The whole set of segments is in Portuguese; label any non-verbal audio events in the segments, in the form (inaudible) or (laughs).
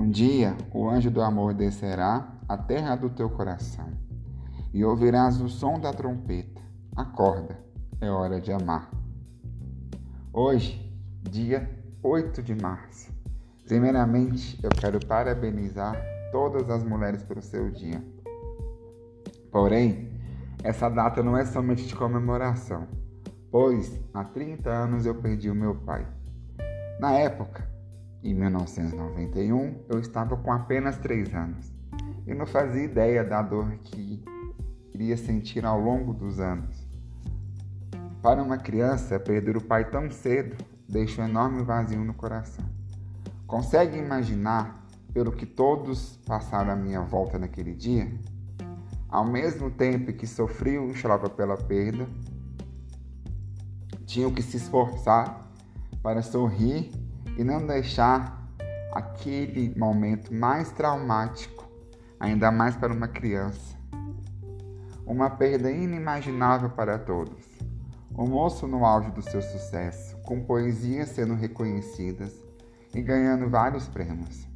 Um dia o anjo do amor descerá à terra do teu coração e ouvirás o som da trompeta. Acorda, é hora de amar. Hoje, dia 8 de março. Primeiramente, eu quero parabenizar todas as mulheres pelo seu dia. Porém, essa data não é somente de comemoração, pois há 30 anos eu perdi o meu pai. Na época, em 1991, eu estava com apenas 3 anos e não fazia ideia da dor que iria sentir ao longo dos anos. Para uma criança, perder o pai tão cedo deixa um enorme vazio no coração. Consegue imaginar pelo que todos passaram à minha volta naquele dia? Ao mesmo tempo que sofriam e choravam pela perda, tinham que se esforçar para sorrir e não deixar aquele momento mais traumático, ainda mais para uma criança. Uma perda inimaginável para todos. O moço no auge do seu sucesso, com poesias sendo reconhecidas e ganhando vários prêmios.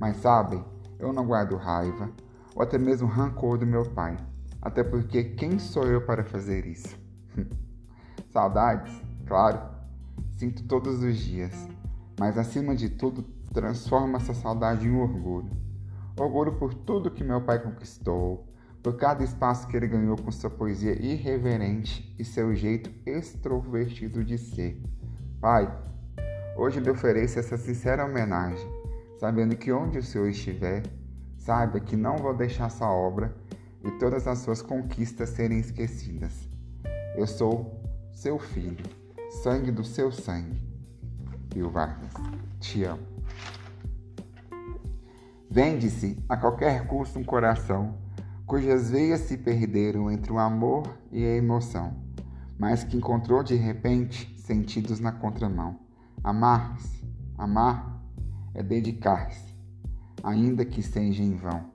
Mas sabem, eu não guardo raiva ou até mesmo rancor do meu pai, até porque quem sou eu para fazer isso? (laughs) Saudades, claro, sinto todos os dias, mas acima de tudo, transforma essa saudade em orgulho. Orgulho por tudo que meu pai conquistou, por cada espaço que ele ganhou com sua poesia irreverente e seu jeito extrovertido de ser. Pai, hoje lhe ofereço essa sincera homenagem, sabendo que onde o Senhor estiver, saiba que não vou deixar sua obra e todas as suas conquistas serem esquecidas. Eu sou seu filho, sangue do seu sangue. Bill Vargas, te amo. Vende-se a qualquer custo um coração cujas veias se perderam entre o amor e a emoção, mas que encontrou de repente sentidos na contramão. Amar-se, amar é dedicar-se, ainda que seja em vão.